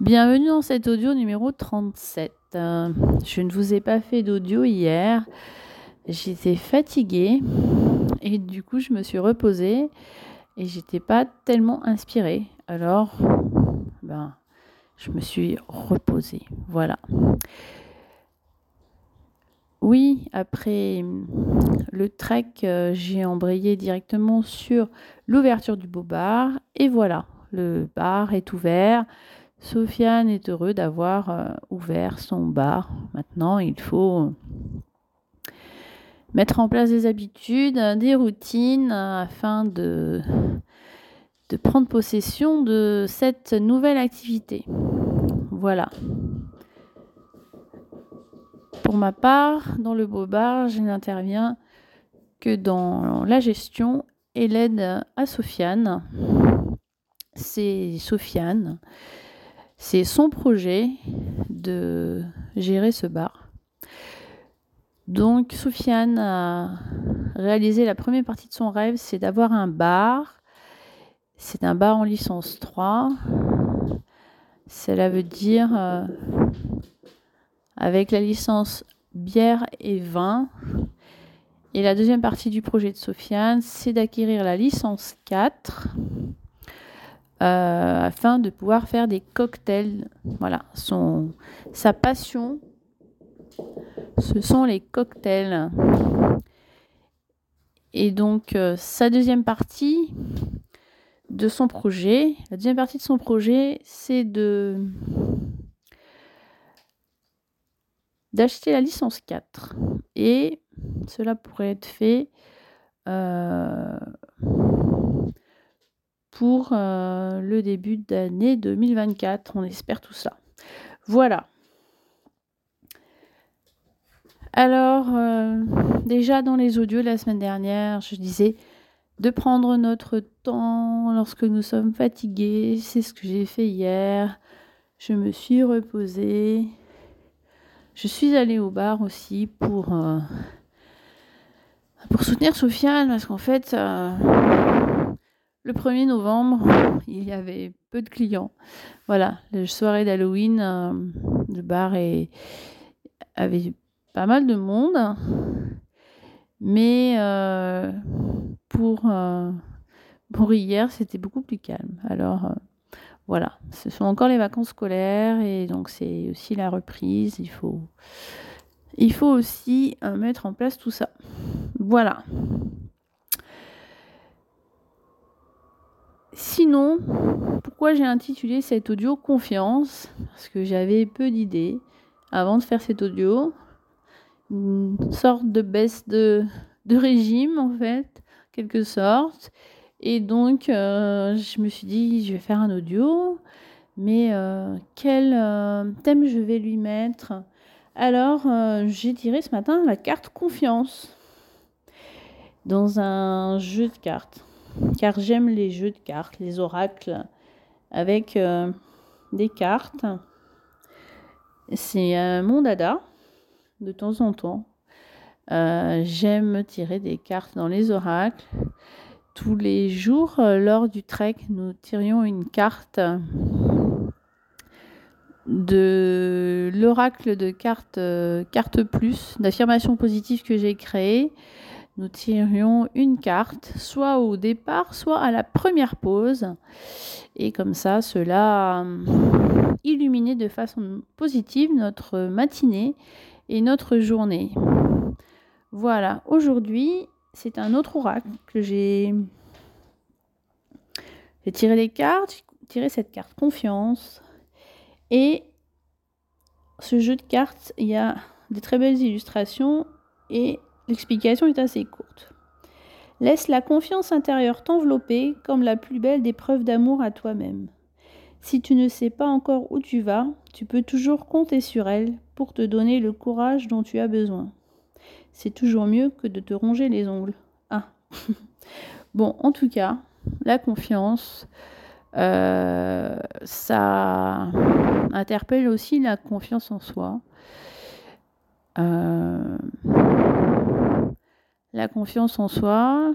Bienvenue dans cet audio numéro 37. Euh, je ne vous ai pas fait d'audio hier. J'étais fatiguée et du coup je me suis reposée et j'étais pas tellement inspirée. Alors, ben, je me suis reposée. Voilà. Oui, après le trek, euh, j'ai embrayé directement sur l'ouverture du beau bar et voilà, le bar est ouvert. Sofiane est heureux d'avoir euh, ouvert son bar. Maintenant, il faut mettre en place des habitudes, des routines afin de, de prendre possession de cette nouvelle activité. Voilà. Pour ma part, dans le beau bar, je n'interviens que dans la gestion et l'aide à Sofiane. C'est Sofiane c'est son projet de gérer ce bar. Donc Soufiane a réalisé la première partie de son rêve, c'est d'avoir un bar. C'est un bar en licence 3. Cela veut dire euh, avec la licence bière et vin. Et la deuxième partie du projet de Sofiane, c'est d'acquérir la licence 4 euh, afin de pouvoir faire des cocktails. Voilà, son, sa passion, ce sont les cocktails. Et donc, euh, sa deuxième partie de son projet, la deuxième partie de son projet, c'est de d'acheter la licence 4. Et cela pourrait être fait euh, pour euh, le début d'année 2024. On espère tout ça. Voilà. Alors, euh, déjà dans les audios la semaine dernière, je disais de prendre notre temps lorsque nous sommes fatigués. C'est ce que j'ai fait hier. Je me suis reposée. Je suis allée au bar aussi pour, euh, pour soutenir Sofiane parce qu'en fait, le 1er novembre, il y avait peu de clients. Voilà, la soirée d'Halloween, euh, le bar avait pas mal de monde. Mais euh, pour, euh, pour hier, c'était beaucoup plus calme. Alors voilà, ce sont encore les vacances scolaires et donc c'est aussi la reprise. Il faut aussi mettre en place tout ça. Voilà. Sinon, pourquoi j'ai intitulé cet audio Confiance? Parce que j'avais peu d'idées avant de faire cet audio. Une sorte de baisse de, régime, en fait, quelque sorte. Et donc, euh, je me suis dit, je vais faire un audio, mais euh, quel euh, thème je vais lui mettre? Alors, j'ai tiré ce matin la carte Confiance. Dans un jeu de cartes car j'aime les jeux de cartes, les oracles avec euh, des cartes. C'est un mon dada de temps en temps. Euh, j'aime tirer des cartes dans les oracles. Tous les jours, euh, lors du trek, nous tirions une carte de l'oracle de cartes carte plus d'affirmation positive que j'ai créé nous tirions une carte, soit au départ, soit à la première pause. Et comme ça, cela euh, illuminait de façon positive notre matinée et notre journée. Voilà, aujourd'hui, c'est un autre oracle que j'ai j'ai tiré les cartes, j'ai tiré cette carte confiance. Et ce jeu de cartes, il y a des très belles illustrations et L'explication est assez courte. Laisse la confiance intérieure t'envelopper comme la plus belle des preuves d'amour à toi-même. Si tu ne sais pas encore où tu vas, tu peux toujours compter sur elle pour te donner le courage dont tu as besoin. C'est toujours mieux que de te ronger les ongles. Ah. bon, en tout cas, la confiance, euh, ça interpelle aussi la confiance en soi. Euh, la confiance en soi,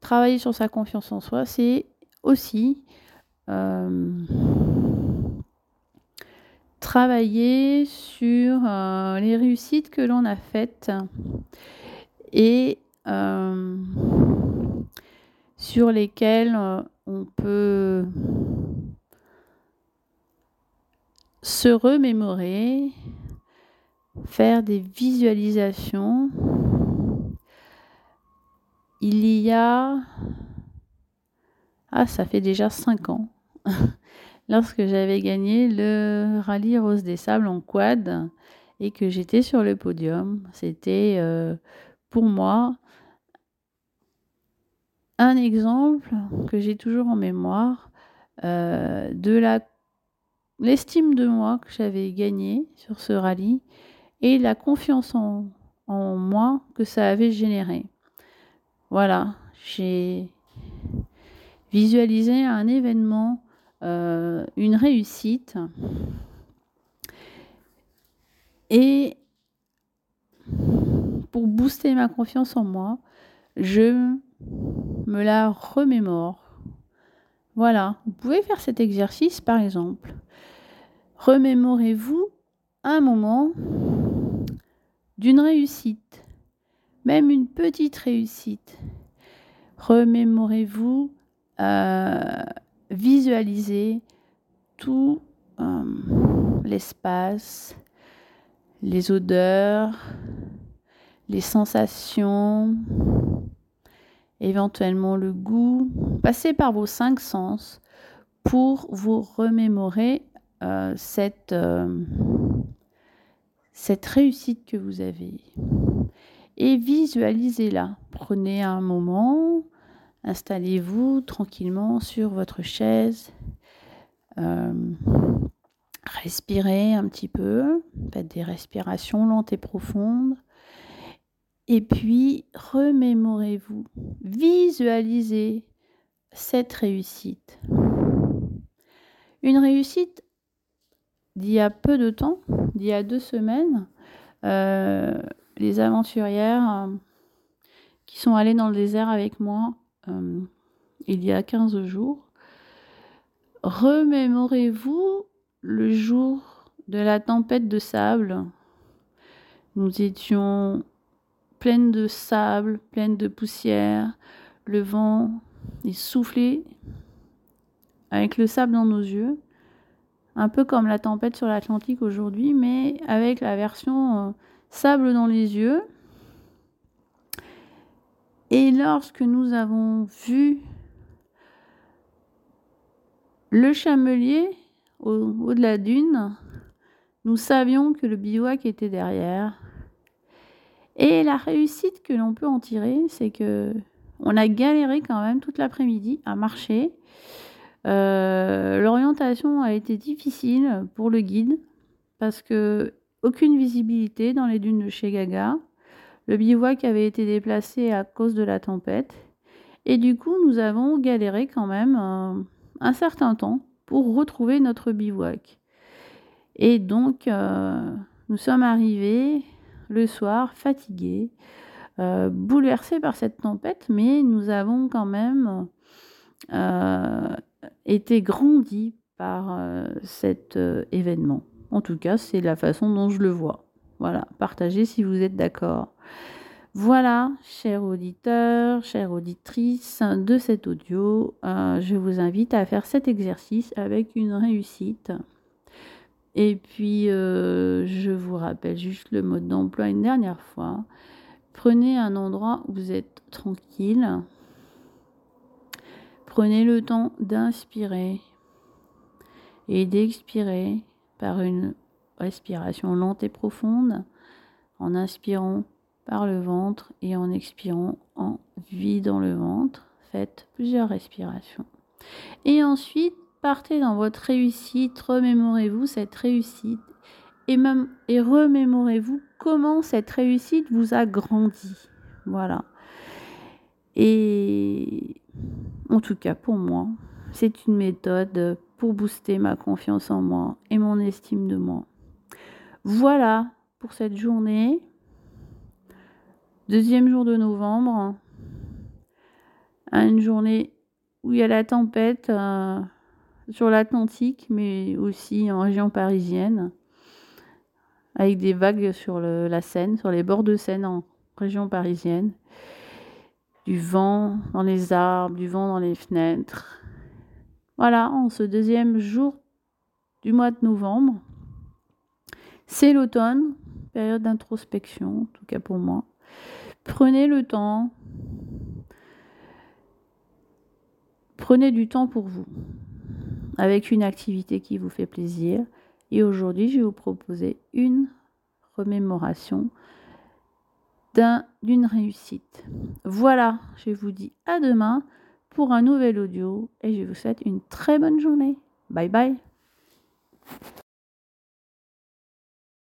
travailler sur sa confiance en soi, c'est aussi euh, travailler sur euh, les réussites que l'on a faites et euh, sur lesquelles on peut se remémorer, faire des visualisations. Il y a... Ah, ça fait déjà cinq ans. lorsque j'avais gagné le rallye Rose des Sables en quad et que j'étais sur le podium. C'était euh, pour moi un exemple que j'ai toujours en mémoire euh, de la l'estime de moi que j'avais gagné sur ce rallye et la confiance en moi que ça avait généré. Voilà, j'ai visualisé un événement euh, une réussite. Et pour booster ma confiance en moi, je me la remémore. Voilà, vous pouvez faire cet exercice par exemple. Remémorez-vous un moment d'une réussite, même une petite réussite. Remémorez-vous euh, visualiser tout euh, l'espace, les odeurs, les sensations, éventuellement le goût. Passez par vos cinq sens pour vous remémorer euh, cette, cette réussite que vous avez. Visualisez-la. Prenez un moment, Installez-vous tranquillement sur votre chaise. Euh, respirez un petit peu. Faites des respirations lentes et profondes. Et puis, remémorez-vous. Visualisez cette réussite. Une réussite d'il y a peu de temps, d'il y a deux semaines, euh, les aventurières euh, qui sont allées dans le désert avec moi euh, il y a 15 jours. Remémorez-vous le jour de la tempête de sable. Nous étions pleines de sable, pleines de poussière. Le vent est soufflé avec le sable dans nos yeux. Un peu comme la tempête sur l'Atlantique aujourd'hui, mais avec la version euh, sable dans les yeux. Et lorsque nous avons vu le chamelier au, haut de la dune, nous savions que le bivouac était derrière. Et la réussite que l'on peut en tirer, c'est que on a galéré quand même toute l'après-midi à marcher. Euh, l'orientation a été difficile pour le guide parce que aucune visibilité dans les dunes de chez Gaga. Le bivouac avait été déplacé à cause de la tempête. Et du coup, nous avons galéré quand même un, certain temps pour retrouver notre bivouac. Et donc, euh, nous sommes arrivés le soir fatigués, euh, bouleversés par cette tempête, mais nous avons quand même euh, été grandis par cet événement. En tout cas, c'est la façon dont je le vois. Voilà, partagez si vous êtes d'accord. Voilà, chers auditeurs, chères auditrices de cet audio, euh, je vous invite à faire cet exercice avec une réussite. Et puis, euh, je vous rappelle juste le mode d'emploi une dernière fois. Prenez un endroit où vous êtes tranquille. Prenez le temps d'inspirer et d'expirer par une respiration lente et profonde en inspirant par le ventre et en expirant en vidant le ventre. Faites plusieurs respirations. Et ensuite, partez dans votre réussite, remémorez-vous cette réussite et, et remémorez-vous comment cette réussite vous a grandi. Voilà. Et en tout cas, pour moi, c'est une méthode pour booster ma confiance en moi et mon estime de moi. Voilà pour cette journée. Deuxième jour de novembre, une journée où il y a la tempête euh, sur l'Atlantique, mais aussi en région parisienne. avec des vagues sur la Seine, sur les bords de Seine en région parisienne. Du vent dans les arbres, du vent dans les fenêtres. Voilà, en ce deuxième jour du mois de novembre. C'est l'automne, période d'introspection, en tout cas pour moi. Prenez le temps. Prenez du temps pour vous, avec une activité qui vous fait plaisir. Et aujourd'hui, je vais vous proposer une remémoration d'une réussite. Voilà, je vous dis à demain pour un nouvel audio et je vous souhaite une très bonne journée. Bye bye.